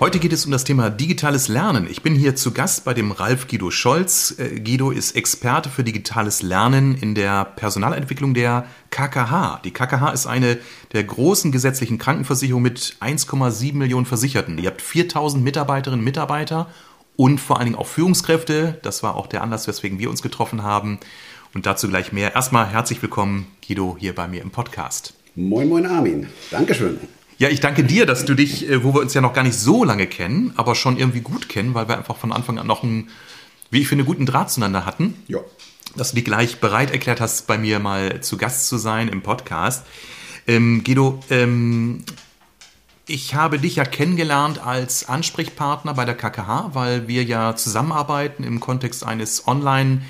Heute geht es um das Thema digitales Lernen. Ich bin hier zu Gast bei dem Ralf Guido Scholz. Äh, Guido ist Experte für digitales Lernen in der Personalentwicklung der KKH. Die KKH ist eine der großen gesetzlichen Krankenversicherungen mit 1,7 Millionen Versicherten. Ihr habt 4000 Mitarbeiterinnen und Mitarbeiter und vor allen Dingen auch Führungskräfte. Das war auch der Anlass, weswegen wir uns getroffen haben. Und dazu gleich mehr. Erstmal herzlich willkommen, Guido, hier bei mir im Podcast. Moin, moin, Armin. Dankeschön. Ja, ich danke dir, dass du dich, äh, wo wir uns ja noch gar nicht so lange kennen, aber schon irgendwie gut kennen, weil wir einfach von Anfang an noch einen, wie ich finde, guten Draht zueinander hatten. Ja. Dass du dich gleich bereit erklärt hast, bei mir mal zu Gast zu sein im Podcast. Ähm, Guido, ähm, ich habe dich ja kennengelernt als Ansprechpartner bei der KKH, weil wir ja zusammenarbeiten im Kontext eines Online-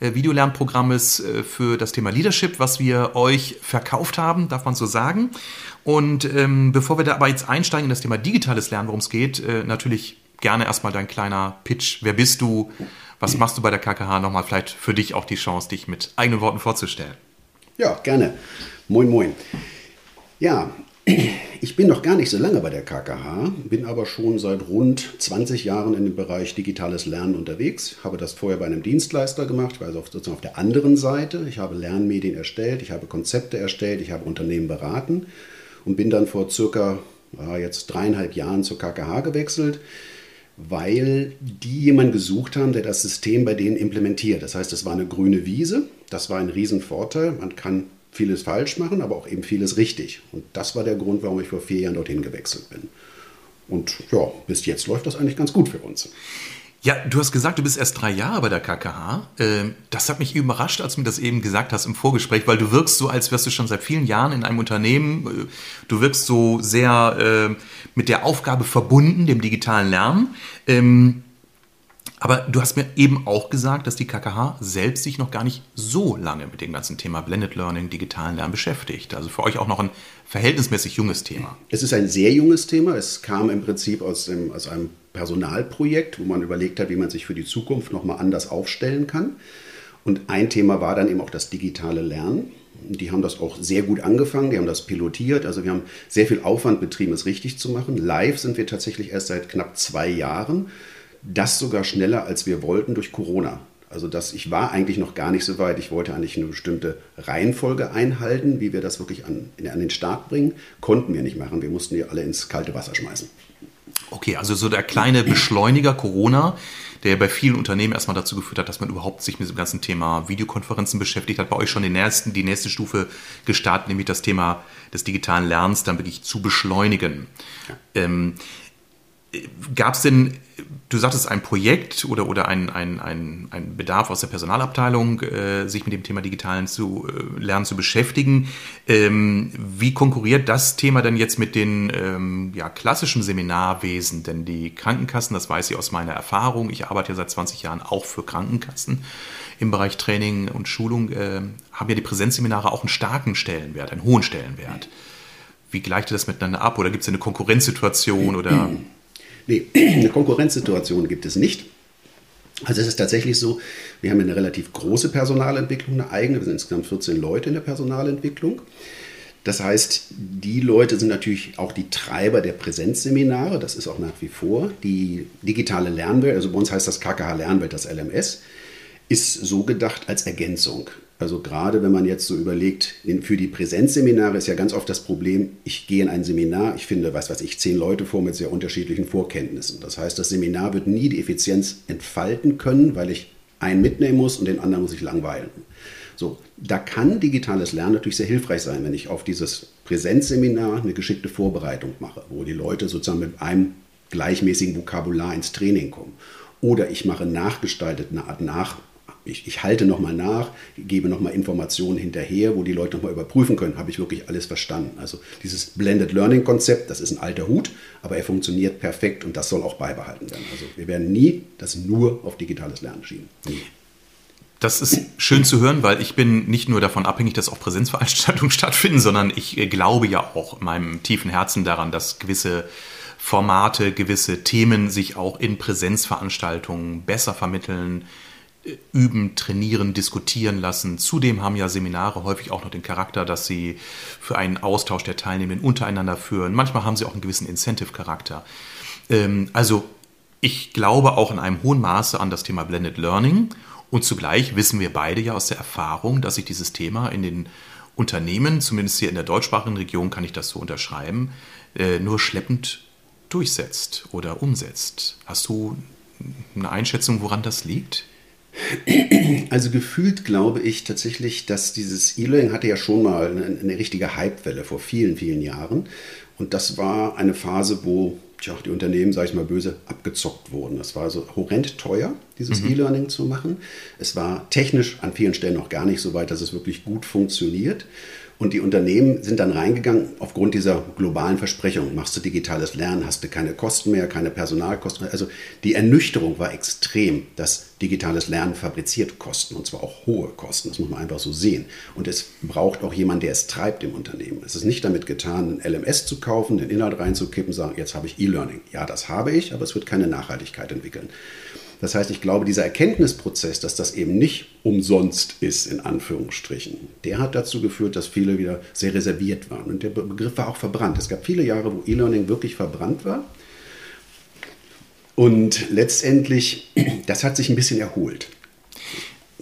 Videolernprogrammes äh, für das Thema Leadership, was wir euch verkauft haben, darf man so sagen. Und ähm, bevor wir da aber jetzt einsteigen in das Thema digitales Lernen, worum es geht, äh, natürlich gerne erstmal dein kleiner Pitch. Wer bist du? Was machst du bei der KKH? Nochmal vielleicht für dich auch die Chance, dich mit eigenen Worten vorzustellen. Ja, gerne. Moin, moin. Ja, ich bin noch gar nicht so lange bei der KKH, bin aber schon seit rund 20 Jahren in dem Bereich digitales Lernen unterwegs. Habe das vorher bei einem Dienstleister gemacht, also sozusagen auf der anderen Seite. Ich habe Lernmedien erstellt, ich habe Konzepte erstellt, ich habe Unternehmen beraten und bin dann vor circa ja, jetzt dreieinhalb Jahren zur KKH gewechselt, weil die jemanden gesucht haben, der das System bei denen implementiert. Das heißt, es war eine grüne Wiese, das war ein Riesenvorteil. Man kann vieles falsch machen, aber auch eben vieles richtig. Und das war der Grund, warum ich vor vier Jahren dorthin gewechselt bin. Und ja, bis jetzt läuft das eigentlich ganz gut für uns. Ja, du hast gesagt, du bist erst drei Jahre bei der KKH. Ähm, das hat mich überrascht, als du mir das eben gesagt hast im Vorgespräch, weil du wirkst so, als wärst du schon seit vielen Jahren in einem Unternehmen. Du wirkst so sehr äh, mit der Aufgabe verbunden, dem digitalen Lernen. Aber du hast mir eben auch gesagt, dass die KKH selbst sich noch gar nicht so lange mit dem ganzen Thema Blended Learning, digitalen Lernen beschäftigt. Also für euch auch noch ein verhältnismäßig junges Thema. Es ist ein sehr junges Thema. Es kam im Prinzip aus, dem, aus einem Personalprojekt, wo man überlegt hat, wie man sich für die Zukunft nochmal anders aufstellen kann. Und ein Thema war dann eben auch das digitale Lernen. Die haben das auch sehr gut angefangen, die haben das pilotiert. Also wir haben sehr viel Aufwand betrieben, es richtig zu machen. Live sind wir tatsächlich erst seit knapp zwei Jahren. Das sogar schneller, als wir wollten durch Corona. Also das, ich war eigentlich noch gar nicht so weit. Ich wollte eigentlich eine bestimmte Reihenfolge einhalten, wie wir das wirklich an, an den Start bringen. Konnten wir nicht machen. Wir mussten die alle ins kalte Wasser schmeißen. Okay, also so der kleine Beschleuniger Corona, der bei vielen Unternehmen erstmal dazu geführt hat, dass man überhaupt sich mit dem ganzen Thema Videokonferenzen beschäftigt hat, bei euch schon den nächsten, die nächste Stufe gestartet, nämlich das Thema des digitalen Lernens dann wirklich zu beschleunigen. Ja. Ähm, Gab es denn, du sagtest ein Projekt oder, oder ein, ein, ein, ein Bedarf aus der Personalabteilung, äh, sich mit dem Thema digitalen zu, äh, Lernen zu beschäftigen. Ähm, wie konkurriert das Thema denn jetzt mit den ähm, ja, klassischen Seminarwesen? Denn die Krankenkassen, das weiß ich aus meiner Erfahrung, ich arbeite ja seit 20 Jahren auch für Krankenkassen im Bereich Training und Schulung, äh, haben ja die Präsenzseminare auch einen starken Stellenwert, einen hohen Stellenwert. Wie gleicht ihr das miteinander ab? Oder gibt es eine Konkurrenzsituation oder Nee, eine Konkurrenzsituation gibt es nicht. Also es ist tatsächlich so, wir haben eine relativ große Personalentwicklung, eine eigene, wir sind insgesamt 14 Leute in der Personalentwicklung. Das heißt, die Leute sind natürlich auch die Treiber der Präsenzseminare, das ist auch nach wie vor. Die digitale Lernwelt, also bei uns heißt das KKH Lernwelt, das LMS, ist so gedacht als Ergänzung. Also gerade wenn man jetzt so überlegt, für die Präsenzseminare ist ja ganz oft das Problem, ich gehe in ein Seminar, ich finde, was weiß ich, zehn Leute vor mit sehr unterschiedlichen Vorkenntnissen. Das heißt, das Seminar wird nie die Effizienz entfalten können, weil ich einen mitnehmen muss und den anderen muss ich langweilen. So, da kann digitales Lernen natürlich sehr hilfreich sein, wenn ich auf dieses Präsenzseminar eine geschickte Vorbereitung mache, wo die Leute sozusagen mit einem gleichmäßigen Vokabular ins Training kommen. Oder ich mache nachgestaltet eine Art Nach ich, ich halte nochmal nach, gebe nochmal Informationen hinterher, wo die Leute nochmal überprüfen können, habe ich wirklich alles verstanden. Also dieses Blended Learning Konzept, das ist ein alter Hut, aber er funktioniert perfekt und das soll auch beibehalten werden. Also wir werden nie das nur auf digitales Lernen schieben. Nie. Das ist schön zu hören, weil ich bin nicht nur davon abhängig, dass auch Präsenzveranstaltungen stattfinden, sondern ich äh, glaube ja auch in meinem tiefen Herzen daran, dass gewisse Formate, gewisse Themen sich auch in Präsenzveranstaltungen besser vermitteln, üben, trainieren, diskutieren lassen. Zudem haben ja Seminare häufig auch noch den Charakter, dass sie für einen Austausch der Teilnehmenden untereinander führen. Manchmal haben sie auch einen gewissen Incentive-Charakter. Ähm, also ich glaube auch in einem hohen Maße an das Thema Blended Learning und zugleich wissen wir beide ja aus der Erfahrung, dass sich dieses Thema in den Unternehmen, zumindest hier in der deutschsprachigen Region kann ich das so unterschreiben, äh, nur schleppend durchsetzt oder umsetzt. Hast du eine Einschätzung, woran das liegt? Also gefühlt glaube ich tatsächlich, dass dieses E-Learning hatte ja schon mal eine, eine richtige Hypewelle vor vielen, vielen Jahren. Und das war eine Phase, wo tja, die Unternehmen, sage ich mal böse, abgezockt wurden. Das war also horrend teuer, dieses mhm. E-Learning zu machen. Es war technisch an vielen Stellen noch gar nicht so weit, dass es wirklich gut funktioniert. Und die Unternehmen sind dann reingegangen aufgrund dieser globalen Versprechung. Machst du digitales Lernen, hast du keine Kosten mehr, keine Personalkosten mehr. Also die Ernüchterung war extrem, dass digitales Lernen fabriziert Kosten und zwar auch hohe Kosten. Das muss man einfach so sehen. Und es braucht auch jemanden, der es treibt im Unternehmen. Es ist nicht damit getan, ein LMS zu kaufen, den Inhalt reinzukippen, sagen, jetzt habe ich E-Learning. Ja, das habe ich, aber es wird keine Nachhaltigkeit entwickeln. Das heißt, ich glaube, dieser Erkenntnisprozess, dass das eben nicht umsonst ist, in Anführungsstrichen, der hat dazu geführt, dass viele wieder sehr reserviert waren. Und der Begriff war auch verbrannt. Es gab viele Jahre, wo E-Learning wirklich verbrannt war. Und letztendlich, das hat sich ein bisschen erholt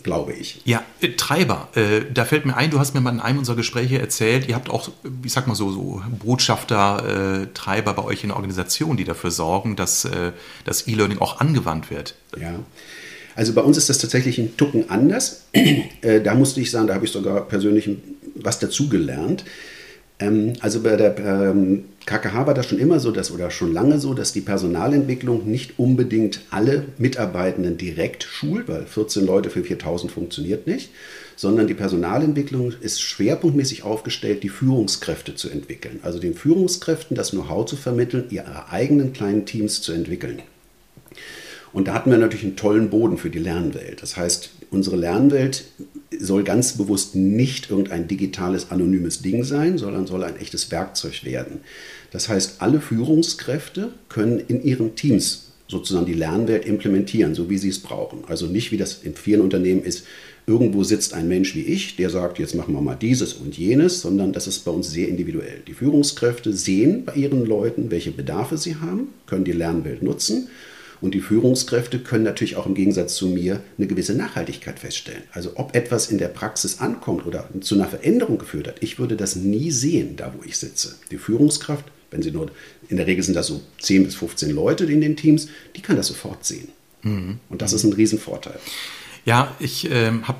glaube ich. Ja, äh, Treiber. Äh, da fällt mir ein, du hast mir mal in einem unserer Gespräche erzählt, ihr habt auch, ich sag mal so, so Botschafter, äh, Treiber bei euch in der Organisation, die dafür sorgen, dass äh, das E-Learning auch angewandt wird. Ja. Also bei uns ist das tatsächlich ein Tucken anders. Äh, da musste ich sagen, da habe ich sogar persönlich was dazugelernt. Ähm, also bei der ähm, KKH war das schon immer so, dass, oder schon lange so, dass die Personalentwicklung nicht unbedingt alle Mitarbeitenden direkt schult, weil 14 Leute für 4000 funktioniert nicht, sondern die Personalentwicklung ist schwerpunktmäßig aufgestellt, die Führungskräfte zu entwickeln. Also den Führungskräften das Know-how zu vermitteln, ihre eigenen kleinen Teams zu entwickeln. Und da hatten wir natürlich einen tollen Boden für die Lernwelt. Das heißt, unsere Lernwelt soll ganz bewusst nicht irgendein digitales, anonymes Ding sein, sondern soll ein echtes Werkzeug werden. Das heißt, alle Führungskräfte können in ihren Teams sozusagen die Lernwelt implementieren, so wie sie es brauchen. Also nicht, wie das in vielen Unternehmen ist, irgendwo sitzt ein Mensch wie ich, der sagt, jetzt machen wir mal dieses und jenes, sondern das ist bei uns sehr individuell. Die Führungskräfte sehen bei ihren Leuten, welche Bedarfe sie haben, können die Lernwelt nutzen und die Führungskräfte können natürlich auch im Gegensatz zu mir eine gewisse Nachhaltigkeit feststellen. Also ob etwas in der Praxis ankommt oder zu einer Veränderung geführt hat, ich würde das nie sehen, da wo ich sitze. Die Führungskraft, wenn sie nur, in der Regel sind das so 10 bis 15 Leute in den Teams, die kann das sofort sehen. Mhm. Und das ist ein Riesenvorteil. Ja, ich ähm, habe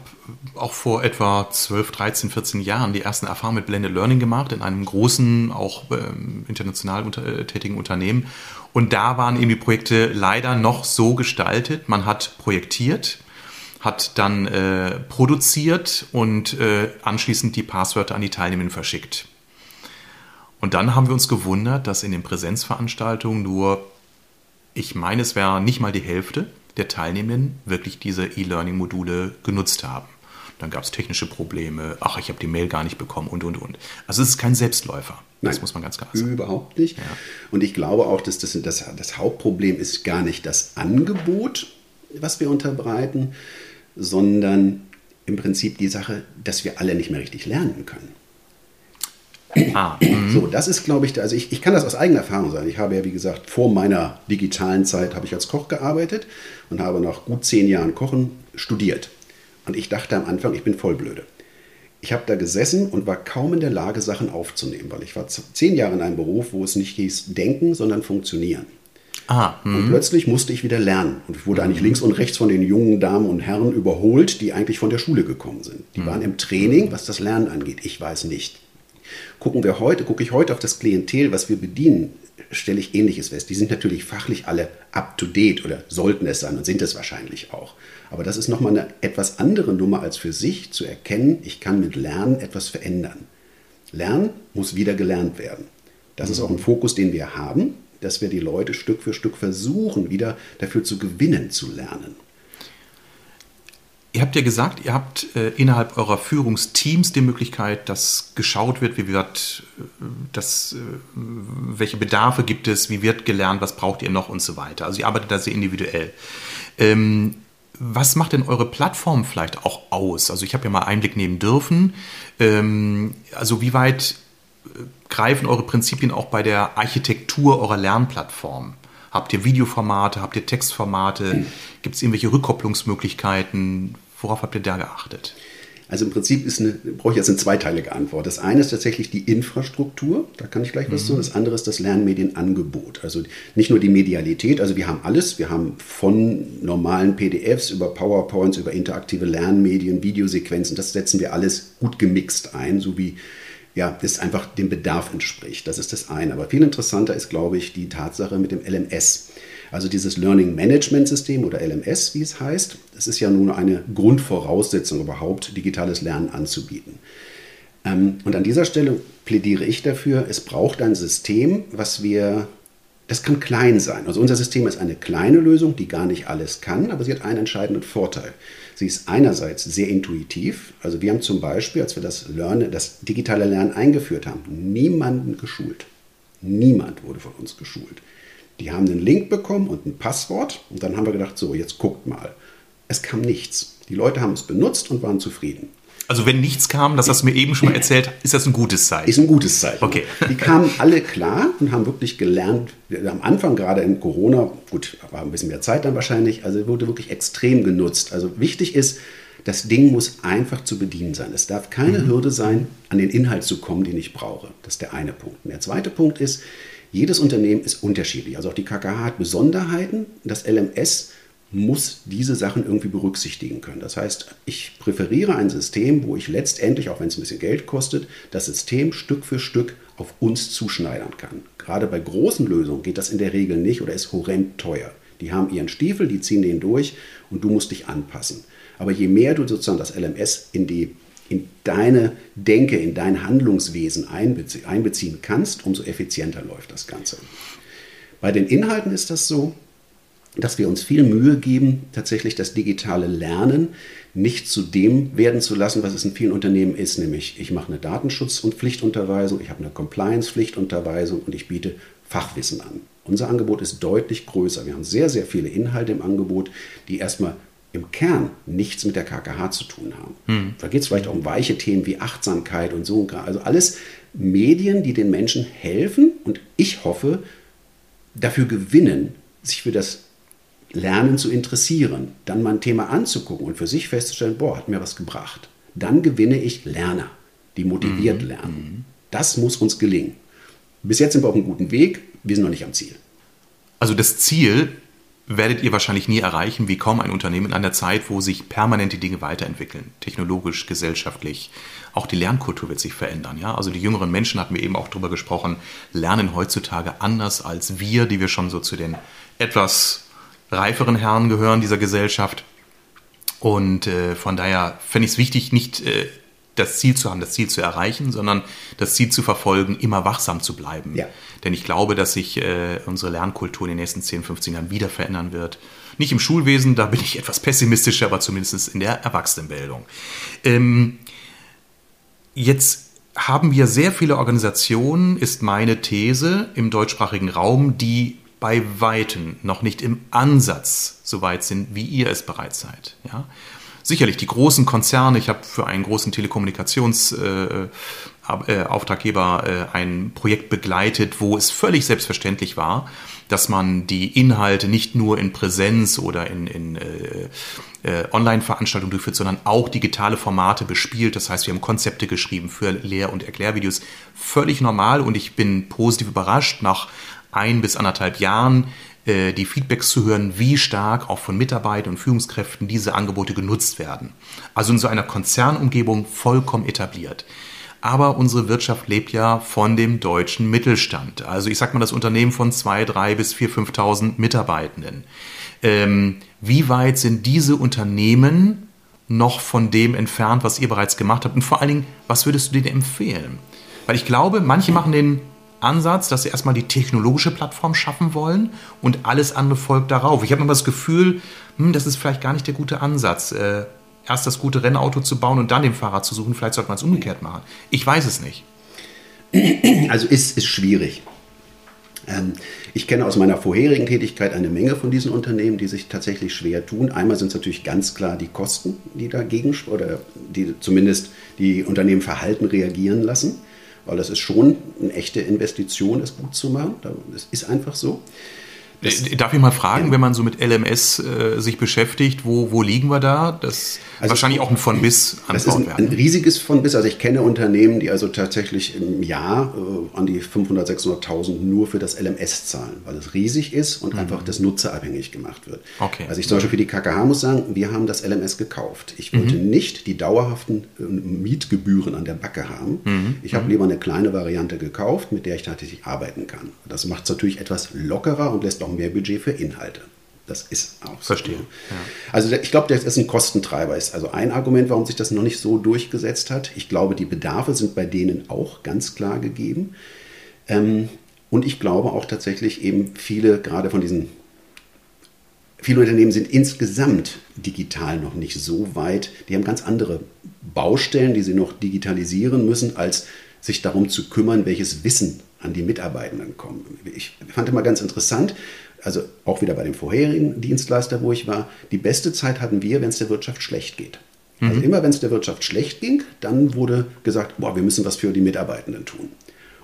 auch vor etwa 12, 13, 14 Jahren die ersten Erfahrungen mit Blended Learning gemacht in einem großen, auch ähm, international unter, äh, tätigen Unternehmen. Und da waren eben die Projekte leider noch so gestaltet. Man hat projektiert, hat dann äh, produziert und äh, anschließend die Passwörter an die Teilnehmenden verschickt. Und dann haben wir uns gewundert, dass in den Präsenzveranstaltungen nur, ich meine, es wäre nicht mal die Hälfte der Teilnehmenden wirklich diese E-Learning-Module genutzt haben. Dann gab es technische Probleme, ach, ich habe die Mail gar nicht bekommen und, und, und. Also es ist kein Selbstläufer. Das muss man ganz klar sagen. Überhaupt nicht. Ja. Und ich glaube auch, dass das, das, das Hauptproblem ist gar nicht das Angebot, was wir unterbreiten, sondern im Prinzip die Sache, dass wir alle nicht mehr richtig lernen können. Ah, mhm. so, das ist, glaube ich, also ich, ich kann das aus eigener Erfahrung sagen. Ich habe ja, wie gesagt, vor meiner digitalen Zeit habe ich als Koch gearbeitet und habe nach gut zehn Jahren Kochen studiert. Und ich dachte am Anfang, ich bin voll blöde. Ich habe da gesessen und war kaum in der Lage, Sachen aufzunehmen, weil ich war zehn Jahre in einem Beruf, wo es nicht hieß denken, sondern funktionieren. Ah, und hm. plötzlich musste ich wieder lernen und ich wurde eigentlich links und rechts von den jungen Damen und Herren überholt, die eigentlich von der Schule gekommen sind. Die hm. waren im Training, was das Lernen angeht. Ich weiß nicht. Gucken wir heute, gucke ich heute auf das Klientel, was wir bedienen, stelle ich Ähnliches fest. Die sind natürlich fachlich alle up to date oder sollten es sein und sind es wahrscheinlich auch. Aber das ist nochmal eine etwas andere Nummer als für sich zu erkennen, ich kann mit Lernen etwas verändern. Lernen muss wieder gelernt werden. Das ist auch ein Fokus, den wir haben, dass wir die Leute Stück für Stück versuchen, wieder dafür zu gewinnen, zu lernen. Ihr habt ja gesagt, ihr habt äh, innerhalb eurer Führungsteams die Möglichkeit, dass geschaut wird, wie wird äh, das, äh, welche Bedarfe gibt es, wie wird gelernt, was braucht ihr noch und so weiter. Also ihr arbeitet da sehr individuell. Ähm, was macht denn eure Plattform vielleicht auch aus? Also ich habe ja mal Einblick nehmen dürfen. Ähm, also wie weit äh, greifen eure Prinzipien auch bei der Architektur eurer Lernplattform? Habt ihr Videoformate, habt ihr Textformate? Gibt es irgendwelche Rückkopplungsmöglichkeiten? Worauf habt ihr da geachtet? Also im Prinzip ist eine, brauche ich jetzt eine zweiteilige Antwort. Das eine ist tatsächlich die Infrastruktur, da kann ich gleich was mhm. sagen. Das andere ist das Lernmedienangebot. Also nicht nur die Medialität, also wir haben alles. Wir haben von normalen PDFs über PowerPoints, über interaktive Lernmedien, Videosequenzen, das setzen wir alles gut gemixt ein, so wie ja, das einfach dem Bedarf entspricht. Das ist das eine. Aber viel interessanter ist, glaube ich, die Tatsache mit dem LMS. Also dieses Learning Management System oder LMS, wie es heißt, das ist ja nun eine Grundvoraussetzung überhaupt, digitales Lernen anzubieten. Ähm, und an dieser Stelle plädiere ich dafür, es braucht ein System, was wir, das kann klein sein. Also unser System ist eine kleine Lösung, die gar nicht alles kann, aber sie hat einen entscheidenden Vorteil. Sie ist einerseits sehr intuitiv. Also wir haben zum Beispiel, als wir das, Learn, das digitale Lernen eingeführt haben, niemanden geschult. Niemand wurde von uns geschult. Die haben einen Link bekommen und ein Passwort und dann haben wir gedacht, so, jetzt guckt mal. Es kam nichts. Die Leute haben es benutzt und waren zufrieden. Also wenn nichts kam, das hast du mir eben schon mal erzählt, ist das ein gutes Zeichen? Ist ein gutes Zeichen. Okay. Die kamen alle klar und haben wirklich gelernt. Am Anfang gerade in Corona, gut, war ein bisschen mehr Zeit dann wahrscheinlich, also wurde wirklich extrem genutzt. Also wichtig ist, das Ding muss einfach zu bedienen sein. Es darf keine mhm. Hürde sein, an den Inhalt zu kommen, den ich brauche. Das ist der eine Punkt. Und der zweite Punkt ist, jedes Unternehmen ist unterschiedlich. Also auch die KKH hat Besonderheiten. Das LMS muss diese Sachen irgendwie berücksichtigen können. Das heißt, ich präferiere ein System, wo ich letztendlich, auch wenn es ein bisschen Geld kostet, das System Stück für Stück auf uns zuschneidern kann. Gerade bei großen Lösungen geht das in der Regel nicht oder ist horrend teuer. Die haben ihren Stiefel, die ziehen den durch und du musst dich anpassen. Aber je mehr du sozusagen das LMS in die in deine Denke, in dein Handlungswesen einbeziehen kannst, umso effizienter läuft das Ganze. Bei den Inhalten ist das so, dass wir uns viel Mühe geben, tatsächlich das digitale Lernen nicht zu dem werden zu lassen, was es in vielen Unternehmen ist, nämlich ich mache eine Datenschutz- und Pflichtunterweisung, ich habe eine Compliance-Pflichtunterweisung und ich biete Fachwissen an. Unser Angebot ist deutlich größer. Wir haben sehr, sehr viele Inhalte im Angebot, die erstmal im Kern nichts mit der KKH zu tun haben. Hm. Da geht es vielleicht auch um weiche Themen wie Achtsamkeit und so. Also alles Medien, die den Menschen helfen und ich hoffe, dafür gewinnen, sich für das Lernen zu interessieren, dann mal ein Thema anzugucken und für sich festzustellen, boah, hat mir was gebracht. Dann gewinne ich Lerner, die motiviert mhm. lernen. Mhm. Das muss uns gelingen. Bis jetzt sind wir auf einem guten Weg, wir sind noch nicht am Ziel. Also das Ziel werdet ihr wahrscheinlich nie erreichen, wie kaum ein Unternehmen in einer Zeit, wo sich permanent die Dinge weiterentwickeln, technologisch, gesellschaftlich. Auch die Lernkultur wird sich verändern. Ja? Also die jüngeren Menschen, hatten wir eben auch darüber gesprochen, lernen heutzutage anders als wir, die wir schon so zu den etwas reiferen Herren gehören dieser Gesellschaft. Und äh, von daher fände ich es wichtig, nicht äh, das Ziel zu haben, das Ziel zu erreichen, sondern das Ziel zu verfolgen, immer wachsam zu bleiben. Ja. Denn ich glaube, dass sich äh, unsere Lernkultur in den nächsten 10, 15 Jahren wieder verändern wird. Nicht im Schulwesen, da bin ich etwas pessimistischer, aber zumindest in der Erwachsenenbildung. Ähm, jetzt haben wir sehr viele Organisationen, ist meine These, im deutschsprachigen Raum, die bei Weitem noch nicht im Ansatz so weit sind, wie ihr es bereits seid. Ja? sicherlich die großen Konzerne, ich habe für einen großen Telekommunikationsauftraggeber äh, äh, äh, ein Projekt begleitet, wo es völlig selbstverständlich war, dass man die Inhalte nicht nur in Präsenz oder in, in äh, äh, Online-Veranstaltungen durchführt, sondern auch digitale Formate bespielt. Das heißt, wir haben Konzepte geschrieben für Lehr- und Erklärvideos. Völlig normal und ich bin positiv überrascht nach ein bis anderthalb Jahren äh, die Feedbacks zu hören, wie stark auch von Mitarbeitern und Führungskräften diese Angebote genutzt werden. Also in so einer Konzernumgebung vollkommen etabliert. Aber unsere Wirtschaft lebt ja von dem deutschen Mittelstand. Also ich sag mal das Unternehmen von zwei, drei bis vier, 5.000 Mitarbeitenden. Ähm, wie weit sind diese Unternehmen noch von dem entfernt, was ihr bereits gemacht habt? Und vor allen Dingen, was würdest du denen empfehlen? Weil ich glaube, manche machen den Ansatz, dass sie erstmal die technologische Plattform schaffen wollen und alles andere folgt darauf. Ich habe immer das Gefühl, hm, das ist vielleicht gar nicht der gute Ansatz. Äh, erst das gute Rennauto zu bauen und dann den Fahrer zu suchen. Vielleicht sollte man es umgekehrt machen. Ich weiß es nicht. Also ist, ist schwierig. Ähm, ich kenne aus meiner vorherigen Tätigkeit eine Menge von diesen Unternehmen, die sich tatsächlich schwer tun. Einmal sind es natürlich ganz klar die Kosten, die dagegen oder die zumindest die Unternehmen Verhalten reagieren lassen, weil das ist schon eine echte Investition, das gut zu machen. Das ist einfach so. Das, Darf ich mal fragen, wenn man so mit LMS äh, sich beschäftigt, wo, wo liegen wir da? Das also wahrscheinlich auch ein von bis Das ist ein, ein, riesiges von bis. Also ich kenne Unternehmen, die also tatsächlich im Jahr äh, an die 500, 600.000 nur für das LMS zahlen, weil es riesig ist und mhm. einfach das nutzerabhängig gemacht wird. Okay. Also ich zum Beispiel für die KKH muss sagen, wir haben das LMS gekauft. Ich wollte mhm. nicht die dauerhaften äh, Mietgebühren an der Backe haben. Mhm. Ich habe mhm. lieber eine kleine Variante gekauft, mit der ich tatsächlich arbeiten kann. Das macht es natürlich etwas lockerer und lässt auch mehr Budget für Inhalte. Das ist auch so. Verstehe. Ja. Also ich glaube, das ist ein Kostentreiber. Ist also ein Argument, warum sich das noch nicht so durchgesetzt hat. Ich glaube, die Bedarfe sind bei denen auch ganz klar gegeben. Ähm, und ich glaube auch tatsächlich eben viele, gerade von diesen, viele Unternehmen sind insgesamt digital noch nicht so weit. Die haben ganz andere Baustellen, die sie noch digitalisieren müssen, als sich darum zu kümmern, welches Wissen an die Mitarbeitenden kommt. Ich fand immer ganz interessant, also auch wieder bei dem vorherigen Dienstleister, wo ich war, die beste Zeit hatten wir, wenn es der Wirtschaft schlecht geht. Also mhm. Also immer wenn es der Wirtschaft schlecht ging, dann wurde gesagt, boah, wir müssen was für die Mitarbeitenden tun.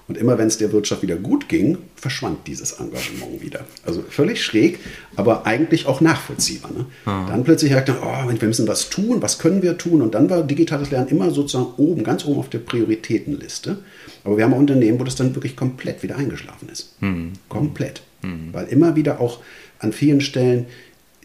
Und immer wenn es der Wirtschaft wieder gut ging, verschwand dieses Engagement wieder. Also völlig schräg, aber eigentlich auch nachvollziehbar. Ne? Mhm. Dann plötzlich merkte man, oh, wir müssen was tun, was können wir tun? Und dann war digitales Lernen immer sozusagen oben, ganz oben auf der Prioritätenliste. Aber wir haben auch Unternehmen, wo das dann wirklich komplett wieder eingeschlafen ist. Mhm. Komplett. Mhm. Weil immer wieder auch an vielen Stellen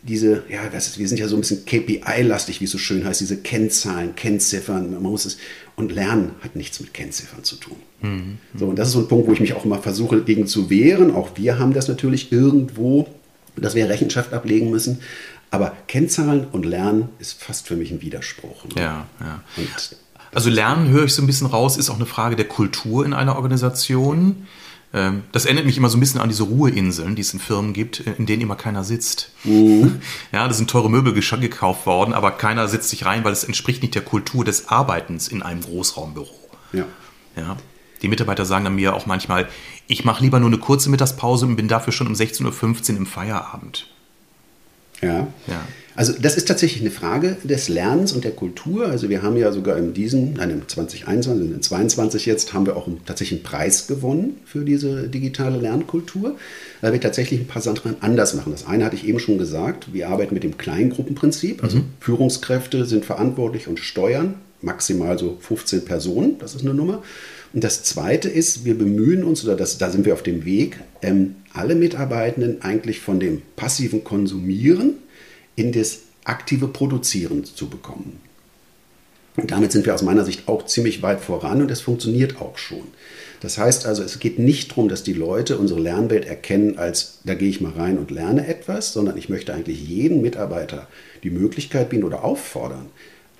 diese, ja, ist, wir sind ja so ein bisschen KPI-lastig, wie es so schön heißt, diese Kennzahlen, Kennziffern, man muss es, und Lernen hat nichts mit Kennziffern zu tun. Mhm. So, und das ist so ein Punkt, wo ich mich auch immer versuche, gegen zu wehren. Auch wir haben das natürlich irgendwo, dass wir Rechenschaft ablegen müssen. Aber Kennzahlen und Lernen ist fast für mich ein Widerspruch. Ne? Ja, ja. Und also Lernen höre ich so ein bisschen raus, ist auch eine Frage der Kultur in einer Organisation. Ähm, das erinnert mich immer so ein bisschen an diese Ruheinseln, die es in Firmen gibt, in denen immer keiner sitzt. Mhm. Ja, da sind teure Möbel gekauft worden, aber keiner sitzt sich rein, weil es entspricht nicht der Kultur des Arbeitens in einem Großraumbüro. Ja. ja. Die Mitarbeiter sagen dann mir auch manchmal, ich mache lieber nur eine kurze Mittagspause und bin dafür schon um 16.15 Uhr im Feierabend. Ja. ja. Also das ist tatsächlich eine Frage des Lernens und der Kultur. Also wir haben ja sogar in diesem, nein, im 2021, in 2022 jetzt, haben wir auch tatsächlich einen Preis gewonnen für diese digitale Lernkultur, weil wir tatsächlich ein paar Sachen anders machen. Das eine hatte ich eben schon gesagt, wir arbeiten mit dem Kleingruppenprinzip. Also mhm. Führungskräfte sind verantwortlich und steuern maximal so 15 Personen, das ist eine Nummer. Und das Zweite ist, wir bemühen uns, oder das, da sind wir auf dem Weg, ähm, alle Mitarbeitenden eigentlich von dem passiven Konsumieren in das aktive Produzieren zu bekommen. Und damit sind wir aus meiner Sicht auch ziemlich weit voran und es funktioniert auch schon. Das heißt also, es geht nicht darum, dass die Leute unsere Lernwelt erkennen als, da gehe ich mal rein und lerne etwas, sondern ich möchte eigentlich jeden Mitarbeiter die Möglichkeit bieten oder auffordern,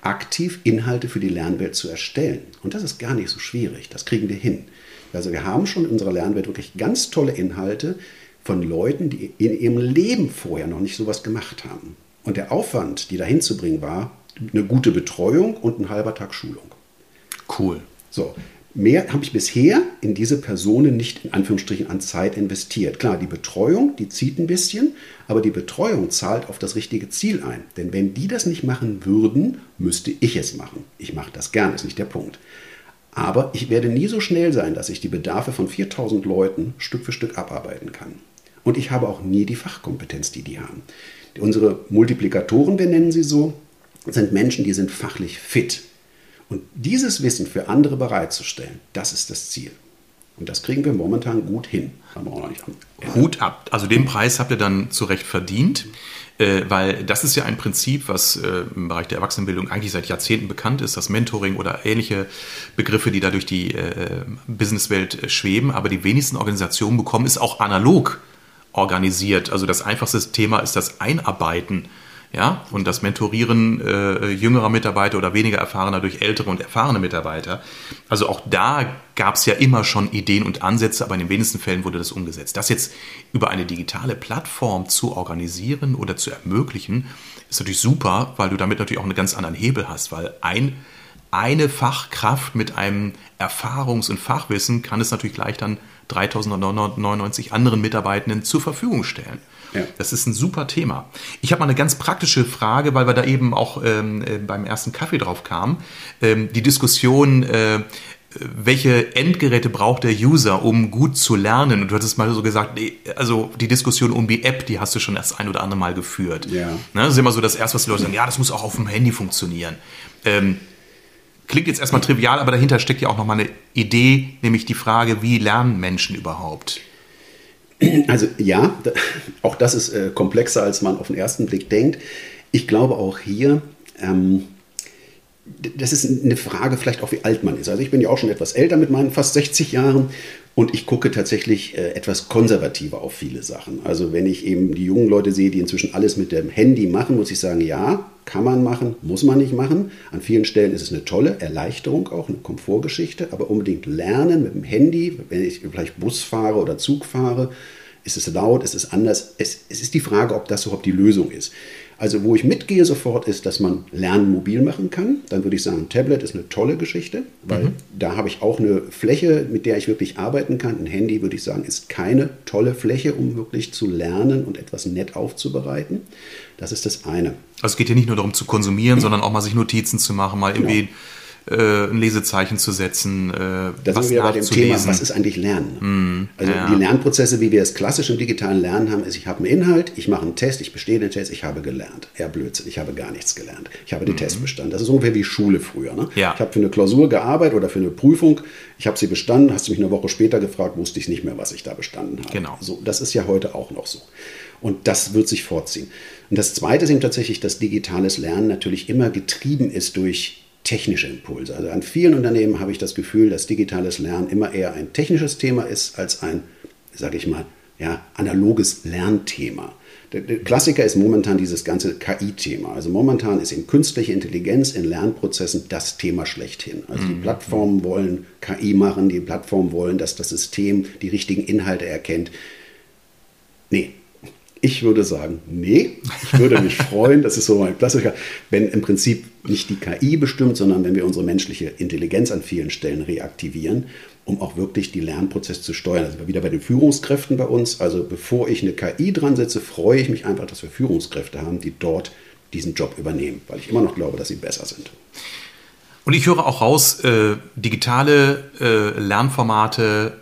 aktiv Inhalte für die Lernwelt zu erstellen. Und das ist gar nicht so schwierig, das kriegen wir hin. Also wir haben schon in unserer Lernwelt wirklich ganz tolle Inhalte von Leuten, die in ihrem Leben vorher noch nicht sowas gemacht haben. Und der Aufwand, die dahin zu bringen, war eine gute Betreuung und ein halber Tag Schulung. Cool. So, mehr habe ich bisher in diese Personen nicht in Anführungsstrichen an Zeit investiert. Klar, die Betreuung, die zieht ein bisschen, aber die Betreuung zahlt auf das richtige Ziel ein. Denn wenn die das nicht machen würden, müsste ich es machen. Ich mache das gern, ist nicht der Punkt. Aber ich werde nie so schnell sein, dass ich die Bedarfe von 4000 Leuten Stück für Stück abarbeiten kann. Und ich habe auch nie die Fachkompetenz, die die haben. Unsere Multiplikatoren, wir nennen sie so, sind Menschen, die sind fachlich fit. Und dieses Wissen für andere bereitzustellen, das ist das Ziel. Und das kriegen wir momentan gut hin. Haben. Hut ab. Also den Preis habt ihr dann zu Recht verdient, äh, weil das ist ja ein Prinzip, was äh, im Bereich der Erwachsenenbildung eigentlich seit Jahrzehnten bekannt ist, das Mentoring oder ähnliche Begriffe, die da durch die äh, Businesswelt schweben. Aber die wenigsten Organisationen bekommen es auch analog organisiert. Also das einfachste Thema ist das Einarbeiten Ja, und das Mentorieren äh, jüngerer Mitarbeiter oder weniger erfahrener durch ältere und erfahrene Mitarbeiter. Also auch da gab es ja immer schon Ideen und Ansätze, aber in den wenigsten Fällen wurde das umgesetzt. Das jetzt über eine digitale Plattform zu organisieren oder zu ermöglichen, ist natürlich super, weil du damit natürlich auch einen ganz anderen Hebel hast, weil ein eine Fachkraft mit einem Erfahrungs- und Fachwissen kann es natürlich gleich dann 3099 anderen Mitarbeitenden zur Verfügung stellen. Ja. Das ist ein super Thema. Ich habe mal eine ganz praktische Frage, weil wir da eben auch ähm, äh, beim ersten Kaffee drauf kamen. Ähm, die Diskussion, äh, welche Endgeräte braucht der User, um gut zu lernen? Und du hattest mal so gesagt, also die Diskussion um die App, die hast du schon das ein oder andere Mal geführt. Ja. Ne, das ist immer so das Erste, was die Leute sagen, ja, das muss auch auf dem Handy funktionieren. Ähm, Klingt jetzt erstmal trivial, aber dahinter steckt ja auch nochmal eine Idee, nämlich die Frage, wie lernen Menschen überhaupt? Also ja, auch das ist äh, komplexer, als man auf den ersten Blick denkt. Ich glaube auch hier, ähm, das ist eine Frage vielleicht auch, wie alt man ist. Also ich bin ja auch schon etwas älter mit meinen fast 60 Jahren und ich gucke tatsächlich äh, etwas konservativer auf viele Sachen. Also wenn ich eben die jungen Leute sehe, die inzwischen alles mit dem Handy machen, muss ich sagen, ja, kann man machen, muss man nicht machen. An vielen Stellen ist es eine tolle Erleichterung, auch eine Komfortgeschichte, aber unbedingt lernen mit dem Handy, wenn ich vielleicht Bus fahre oder Zug fahre, ist es laut, ist es anders. Es, es ist die Frage, ob das überhaupt die Lösung ist. Also wo ich mitgehe sofort ist, dass man Lernen mobil machen kann. Dann würde ich sagen, ein Tablet ist eine tolle Geschichte, weil mhm. da habe ich auch eine Fläche, mit der ich wirklich arbeiten kann. Ein Handy, würde ich sagen, ist keine tolle Fläche, um wirklich zu lernen und etwas nett aufzubereiten. Das ist das eine. Also es geht hier nicht nur darum zu konsumieren, sondern auch mal sich Notizen zu machen, mal irgendwie genau äh, ein Lesezeichen zu setzen. Äh, da sind wir bei dem Thema, was ist eigentlich Lernen? Mm, also ja. die Lernprozesse, wie wir es klassisch im digitalen Lernen haben, ist, ich habe einen Inhalt, ich mache einen Test, ich bestehe den Test, ich habe gelernt. Ja, Blödsinn, ich habe gar nichts gelernt. Ich habe den mm. Test bestanden. Das ist ungefähr wie Schule früher. Ne? Ja. Ich habe für eine Klausur gearbeitet oder für eine Prüfung, ich habe sie bestanden, hast du mich eine Woche später gefragt, wusste ich nicht mehr, was ich da bestanden habe. Genau. So, das ist ja heute auch noch so. Und das wird sich vorziehen. Und das Zweite ist eben tatsächlich, dass digitales Lernen natürlich immer getrieben ist durch technische Impulse. Also an vielen Unternehmen habe ich das Gefühl, dass digitales Lernen immer eher ein technisches Thema ist als ein, sage ich mal, ja, analoges Lernthema. Der, der Klassiker ist momentan dieses ganze KI-Thema. Also momentan ist in künstliche Intelligenz in Lernprozessen das Thema schlechthin. Also die mhm. Plattformen wollen KI machen, die Plattformen wollen, dass das System die richtigen Inhalte erkennt. Nee, ich würde sagen, nee. Ich würde mich freuen, das ist so mein Klassiker, wenn im Prinzip nicht die KI bestimmt, sondern wenn wir unsere menschliche Intelligenz an vielen Stellen reaktivieren, um auch wirklich die Lernprozesse zu steuern. Also wieder bei den Führungskräften bei uns. Also bevor ich eine KI dran setze, freue ich mich einfach, dass wir Führungskräfte haben, die dort diesen Job übernehmen, weil ich immer noch glaube, dass sie besser sind. Und ich höre auch raus, äh, digitale äh, Lernformate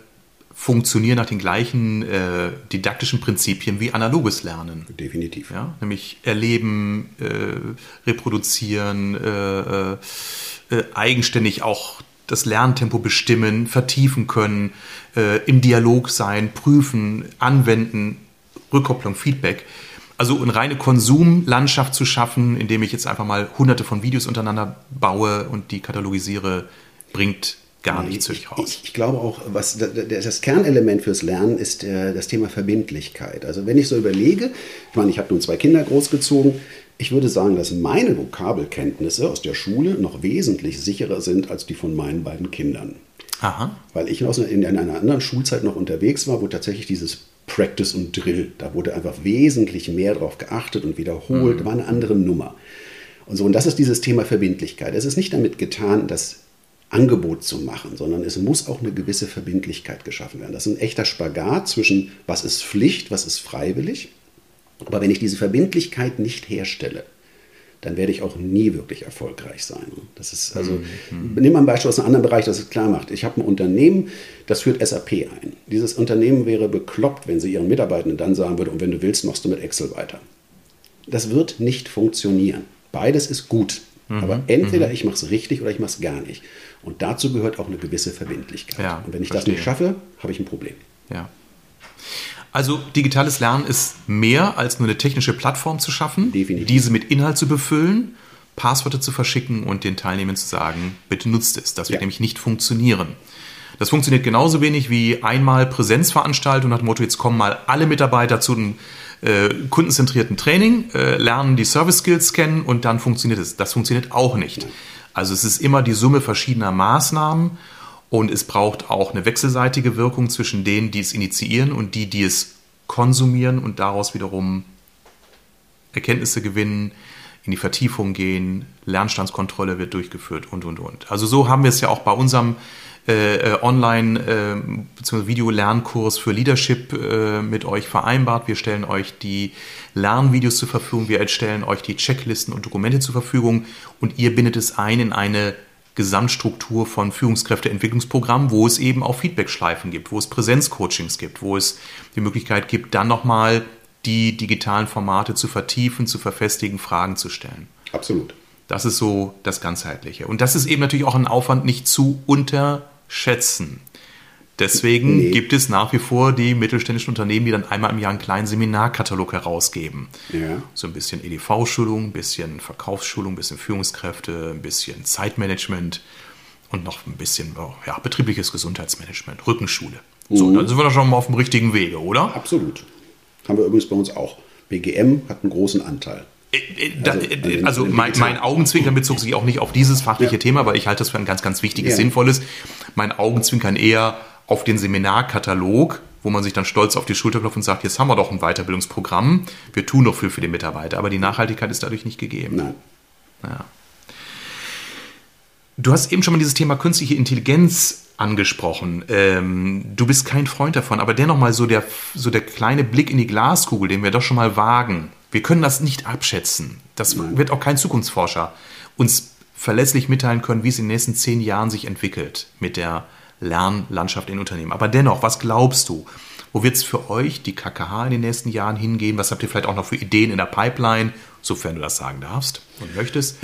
funktionieren nach den gleichen äh, didaktischen Prinzipien wie analoges Lernen. Definitiv. Ja? Nämlich erleben, äh, reproduzieren, äh, äh, eigenständig auch das Lerntempo bestimmen, vertiefen können, äh, im Dialog sein, prüfen, anwenden, Rückkopplung, Feedback. Also eine reine Konsumlandschaft zu schaffen, indem ich jetzt einfach mal hunderte von Videos untereinander baue und die katalogisiere, bringt gar nee, nichts ich, raus. Ich, ich, glaube auch, was das Kernelement fürs Lernen ist äh, das Thema Verbindlichkeit. Also wenn ich so überlege, ich meine, ich habe nun zwei Kinder großgezogen, ich würde sagen, dass meine Vokabelkenntnisse aus der Schule noch wesentlich sicherer sind als die von meinen beiden Kindern. Aha. Weil ich in einer anderen Schulzeit noch unterwegs war, wo tatsächlich dieses Practice und Drill, da wurde einfach wesentlich mehr darauf geachtet und wiederholt, mhm. war eine andere Nummer. Und so, und das ist dieses Thema Verbindlichkeit. Es ist nicht damit getan, dass Angebot zu machen, sondern es muss auch eine gewisse Verbindlichkeit geschaffen werden. Das ist ein echter Spagat zwischen, was ist Pflicht, was ist freiwillig. Aber wenn ich diese Verbindlichkeit nicht herstelle, dann werde ich auch nie wirklich erfolgreich sein. Das ist also, mhm. nimm mal ein Beispiel aus einem anderen Bereich, das es klar macht. Ich habe ein Unternehmen, das führt SAP ein. Dieses Unternehmen wäre bekloppt, wenn sie ihren Mitarbeitenden dann sagen würde, und wenn du willst, machst du mit Excel weiter. Das wird nicht funktionieren. Beides ist gut. Mhm. Aber entweder mhm. ich mache es richtig oder ich mache es gar nicht. Und dazu gehört auch eine gewisse Verbindlichkeit. Ja, und wenn ich verstehe. das nicht schaffe, habe ich ein Problem. Ja. Also digitales Lernen ist mehr als nur eine technische Plattform zu schaffen, Definitiv. diese mit Inhalt zu befüllen, Passwörter zu verschicken und den Teilnehmern zu sagen, bitte nutzt es. Das wird ja. nämlich nicht funktionieren. Das funktioniert genauso wenig wie einmal Präsenzveranstaltung nach dem Motto, jetzt kommen mal alle Mitarbeiter zu einem äh, kundenzentrierten Training, äh, lernen die Service Skills kennen und dann funktioniert es. Das funktioniert auch nicht. Also es ist immer die Summe verschiedener Maßnahmen und es braucht auch eine wechselseitige Wirkung zwischen denen, die es initiieren und die, die es konsumieren und daraus wiederum Erkenntnisse gewinnen, in die Vertiefung gehen, Lernstandskontrolle wird durchgeführt und, und, und. Also so haben wir es ja auch bei unserem äh, äh Online- äh, bzw. Video-Lernkurs für Leadership äh, mit euch vereinbart. Wir stellen euch die Lernvideos zur Verfügung, wir stellen euch die Checklisten und Dokumente zur Verfügung und ihr bindet es ein in eine Gesamtstruktur von Führungskräfteentwicklungsprogrammen, wo es eben auch Feedbackschleifen gibt, wo es Präsenzcoachings gibt, wo es die Möglichkeit gibt, dann nochmal die digitalen Formate zu vertiefen, zu verfestigen, Fragen zu stellen. Absolut. Das ist so das Ganzheitliche. Und das ist eben natürlich auch ein Aufwand nicht zu unterschätzen. Deswegen nee. gibt es nach wie vor die mittelständischen Unternehmen, die dann einmal im Jahr einen kleinen Seminarkatalog herausgeben. Ja. So ein bisschen EDV-Schulung, ein bisschen Verkaufsschulung, ein bisschen Führungskräfte, ein bisschen Zeitmanagement und noch ein bisschen oh, ja, betriebliches Gesundheitsmanagement, Rückenschule. So, mhm. dann sind wir doch schon mal auf dem richtigen Wege, oder? Absolut. Haben wir übrigens bei uns auch. BGM hat einen großen Anteil. Äh, äh, also, also, also mein, mein, Augenzwinkern bezog sich auch nicht auf dieses fachliche ja. Thema, weil ich halte das für ein ganz, ganz wichtiges, ja. sinnvolles. Mein Augenzwinkern eher auf den Seminarkatalog, wo man sich dann stolz auf die Schulter klopft und sagt, jetzt haben wir doch ein Weiterbildungsprogramm, wir tun noch viel für den Mitarbeiter, aber die Nachhaltigkeit ist dadurch nicht gegeben. Nein. Ja. Du hast eben schon mal dieses Thema künstliche Intelligenz angesprochen. Ähm, du bist kein Freund davon, aber dennoch mal so der, so der kleine Blick in die Glaskugel, den wir doch schon mal wagen. Wir können das nicht abschätzen. Das Nein. wird auch kein Zukunftsforscher uns verlässlich mitteilen können, wie es in den nächsten zehn Jahren sich entwickelt mit der Lernlandschaft in Unternehmen. Aber dennoch, was glaubst du? Wo wird es für euch, die KKH, in den nächsten Jahren hingehen? Was habt ihr vielleicht auch noch für Ideen in der Pipeline, sofern du das sagen darfst und möchtest?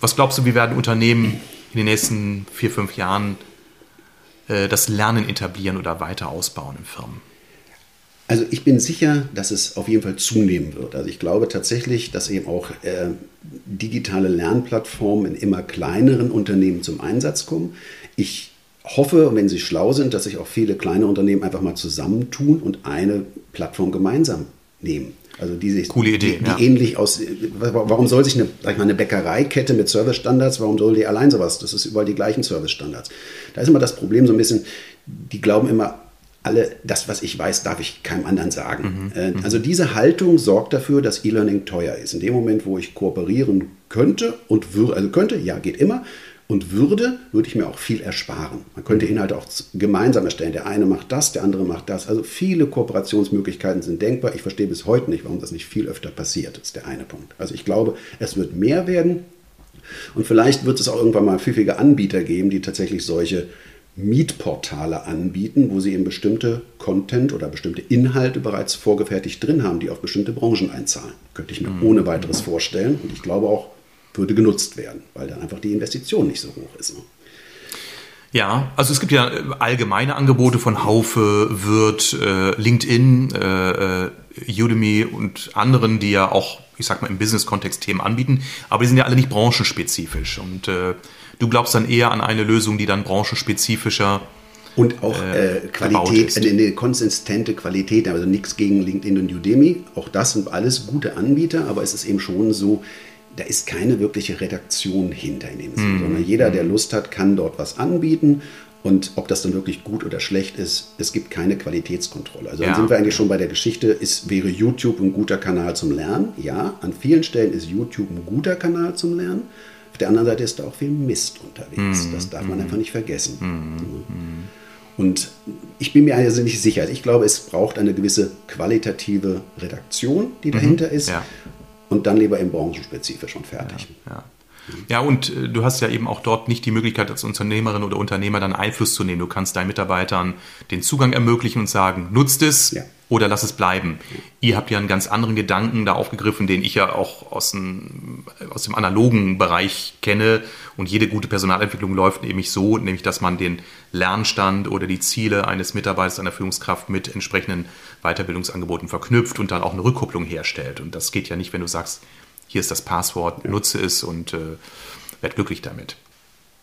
Was glaubst du, wie werden Unternehmen in den nächsten vier, fünf Jahren äh, das Lernen etablieren oder weiter ausbauen in Firmen? Also ich bin sicher, dass es auf jeden Fall zunehmen wird. Also ich glaube tatsächlich, dass eben auch äh, digitale Lernplattformen in immer kleineren Unternehmen zum Einsatz kommen. Ich hoffe, wenn Sie schlau sind, dass sich auch viele kleine Unternehmen einfach mal zusammentun und eine Plattform gemeinsam nehmen. Also die sich, Coole Idee, die, die ja. ähnlich aus. Warum soll sich eine, sag ich mal, eine Bäckereikette mit Servicestandards, warum soll die allein sowas? Das ist überall die gleichen Servicestandards. Da ist immer das Problem so ein bisschen, die glauben immer, alle, das, was ich weiß, darf ich keinem anderen sagen. Mhm, äh, mhm. also diese Haltung sorgt dafür, dass E-Learning teuer ist. In dem Moment, wo ich kooperieren könnte und würde, also könnte, ja, geht immer, und würde, würde ich mir auch viel ersparen. Man könnte mhm. Inhalte auch gemeinsam erstellen. Der eine macht das, der andere macht das. Also viele Kooperationsmöglichkeiten sind denkbar. Ich verstehe bis heute nicht, warum das nicht viel öfter passiert. Ist der eine Punkt. Also ich glaube, es wird mehr werden. Und vielleicht wird es auch irgendwann mal pfiffige Anbieter geben, die tatsächlich solche Mietportale anbieten, wo sie eben bestimmte Content oder bestimmte Inhalte bereits vorgefertigt drin haben, die auf bestimmte Branchen einzahlen. Könnte ich mir mhm. ohne weiteres vorstellen. Und ich glaube auch, würde genutzt werden, weil dann einfach die Investition nicht so hoch ist. Ne? Ja, also es gibt ja äh, allgemeine Angebote von Haufe, Wirt, äh, LinkedIn, äh, äh, Udemy und anderen, die ja auch, ich sag mal, im Business-Kontext Themen anbieten, aber die sind ja alle nicht branchenspezifisch. Und äh, du glaubst dann eher an eine Lösung, die dann branchenspezifischer und auch äh, Qualität, eine, eine konsistente Qualität, also nichts gegen LinkedIn und Udemy. Auch das sind alles gute Anbieter, aber es ist eben schon so, da ist keine wirkliche Redaktion hinter in dem Sinne, mhm. sondern jeder, der Lust hat, kann dort was anbieten. Und ob das dann wirklich gut oder schlecht ist, es gibt keine Qualitätskontrolle. Also dann sind wir eigentlich schon bei der Geschichte, ist, wäre YouTube ein guter Kanal zum Lernen? Ja, an vielen Stellen ist YouTube ein guter Kanal zum Lernen. Auf der anderen Seite ist da auch viel Mist unterwegs. Mhm. Das darf man mhm. einfach nicht vergessen. Mhm. Und ich bin mir also nicht sicher. Ich glaube, es braucht eine gewisse qualitative Redaktion, die dahinter mhm. ist. Ja und dann lieber im branchenspezifisch und fertig. Ja, ja. Und äh, du hast ja eben auch dort nicht die Möglichkeit, als Unternehmerin oder Unternehmer dann Einfluss zu nehmen. Du kannst deinen Mitarbeitern den Zugang ermöglichen und sagen, nutzt es ja. oder lass es bleiben. Ihr habt ja einen ganz anderen Gedanken da aufgegriffen, den ich ja auch aus dem, aus dem analogen Bereich kenne. Und jede gute Personalentwicklung läuft nämlich so, nämlich dass man den Lernstand oder die Ziele eines Mitarbeiters, einer Führungskraft mit entsprechenden Weiterbildungsangeboten verknüpft und dann auch eine Rückkopplung herstellt. Und das geht ja nicht, wenn du sagst, hier ist das Passwort, nutze es und äh, werd glücklich damit.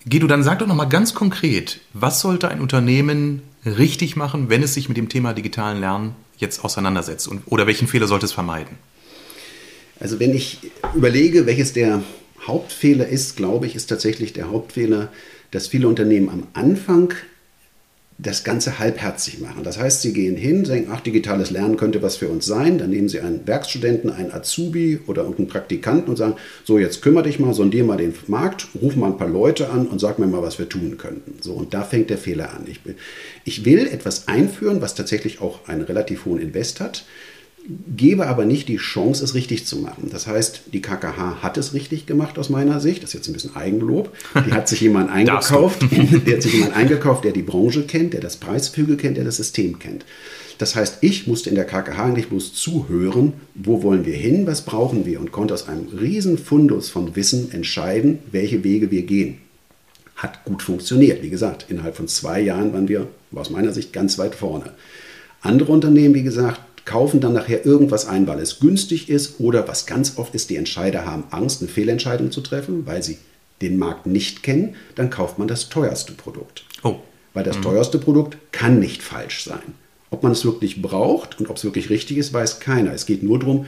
Guido, dann sag doch nochmal ganz konkret, was sollte ein Unternehmen richtig machen, wenn es sich mit dem Thema digitalen Lernen jetzt auseinandersetzt? Und, oder welchen Fehler sollte es vermeiden? Also wenn ich überlege, welches der Hauptfehler ist, glaube ich, ist tatsächlich der Hauptfehler, dass viele Unternehmen am Anfang das Ganze halbherzig machen. Das heißt, sie gehen hin, denken, ach, digitales Lernen könnte was für uns sein. Dann nehmen sie einen Werkstudenten, einen Azubi oder irgendeinen Praktikanten und sagen, so, jetzt kümmere dich mal, sondier mal den Markt, ruf mal ein paar Leute an und sag mir mal, was wir tun könnten. So, und da fängt der Fehler an. Ich, ich will etwas einführen, was tatsächlich auch einen relativ hohen Invest hat gebe aber nicht die Chance, es richtig zu machen. Das heißt, die KKH hat es richtig gemacht aus meiner Sicht. Das ist jetzt ein bisschen Eigenlob. Die hat sich jemand eingekauft, der hat sich jemand eingekauft, der die Branche kennt, der das Preisgefüge kennt, der das System kennt. Das heißt, ich musste in der KKH eigentlich bloß zuhören, wo wollen wir hin, was brauchen wir und konnte aus einem riesen Fundus von Wissen entscheiden, welche Wege wir gehen. Hat gut funktioniert. Wie gesagt, innerhalb von zwei Jahren waren wir aus meiner Sicht ganz weit vorne. Andere Unternehmen, wie gesagt, kaufen dann nachher irgendwas ein, weil es günstig ist oder was ganz oft ist, die Entscheider haben Angst, eine Fehlentscheidung zu treffen, weil sie den Markt nicht kennen, dann kauft man das teuerste Produkt. Oh. Weil das mhm. teuerste Produkt kann nicht falsch sein. Ob man es wirklich braucht und ob es wirklich richtig ist, weiß keiner. Es geht nur darum,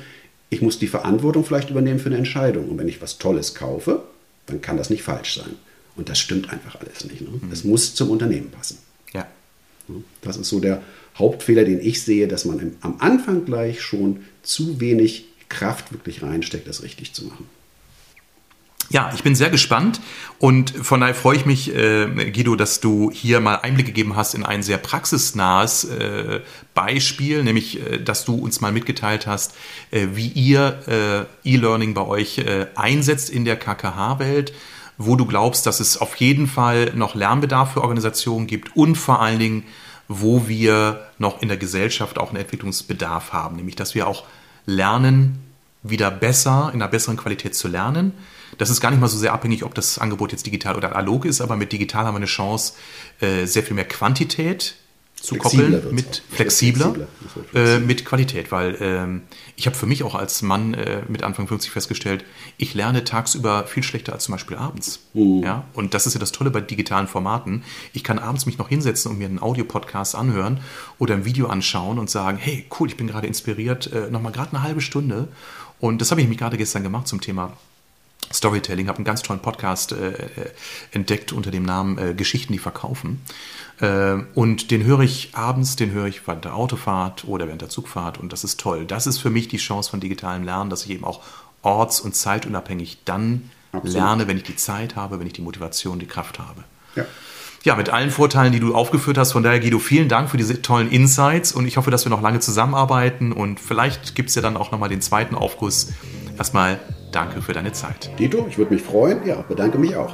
ich muss die Verantwortung vielleicht übernehmen für eine Entscheidung. Und wenn ich was Tolles kaufe, dann kann das nicht falsch sein. Und das stimmt einfach alles nicht. Ne? Mhm. Es muss zum Unternehmen passen. Ja. Das ist so der Hauptfehler, den ich sehe, dass man am Anfang gleich schon zu wenig Kraft wirklich reinsteckt, das richtig zu machen. Ja, ich bin sehr gespannt und von daher freue ich mich, äh, Guido, dass du hier mal Einblick gegeben hast in ein sehr praxisnahes äh, Beispiel, nämlich, äh, dass du uns mal mitgeteilt hast, äh, wie ihr äh, E-Learning bei euch äh, einsetzt in der KKH-Welt, wo du glaubst, dass es auf jeden Fall noch Lernbedarf für Organisationen gibt und vor allen Dingen wo wir noch in der Gesellschaft auch einen Entwicklungsbedarf haben, nämlich dass wir auch lernen, wieder besser, in einer besseren Qualität zu lernen. Das ist gar nicht mal so sehr abhängig, ob das Angebot jetzt digital oder analog ist, aber mit digital haben wir eine Chance, äh, sehr viel mehr Quantität zu koppeln mit flexibler, flexibler äh, mit Qualität, weil ähm, ich habe für mich auch als Mann äh, mit Anfang 50 festgestellt, ich lerne tagsüber viel schlechter als zum Beispiel abends. Mhm. Ja, und das ist ja das Tolle bei digitalen Formaten. Ich kann abends mich noch hinsetzen und mir einen Audiopodcast anhören oder ein Video anschauen und sagen, hey, cool, ich bin gerade inspiriert, äh, nochmal gerade eine halbe Stunde. Und das habe ich mich gerade gestern gemacht zum Thema Storytelling, habe einen ganz tollen Podcast äh, äh, entdeckt unter dem Namen äh, Geschichten, die verkaufen. Äh, und den höre ich abends, den höre ich während der Autofahrt oder während der Zugfahrt und das ist toll. Das ist für mich die Chance von digitalem Lernen, dass ich eben auch orts- und zeitunabhängig dann Absolut. lerne, wenn ich die Zeit habe, wenn ich die Motivation, die Kraft habe. Ja. Ja, mit allen Vorteilen, die du aufgeführt hast. Von daher, Guido, vielen Dank für diese tollen Insights und ich hoffe, dass wir noch lange zusammenarbeiten und vielleicht gibt es ja dann auch nochmal den zweiten Aufguss. Erstmal danke für deine Zeit. Dito, ich würde mich freuen. Ja, bedanke mich auch.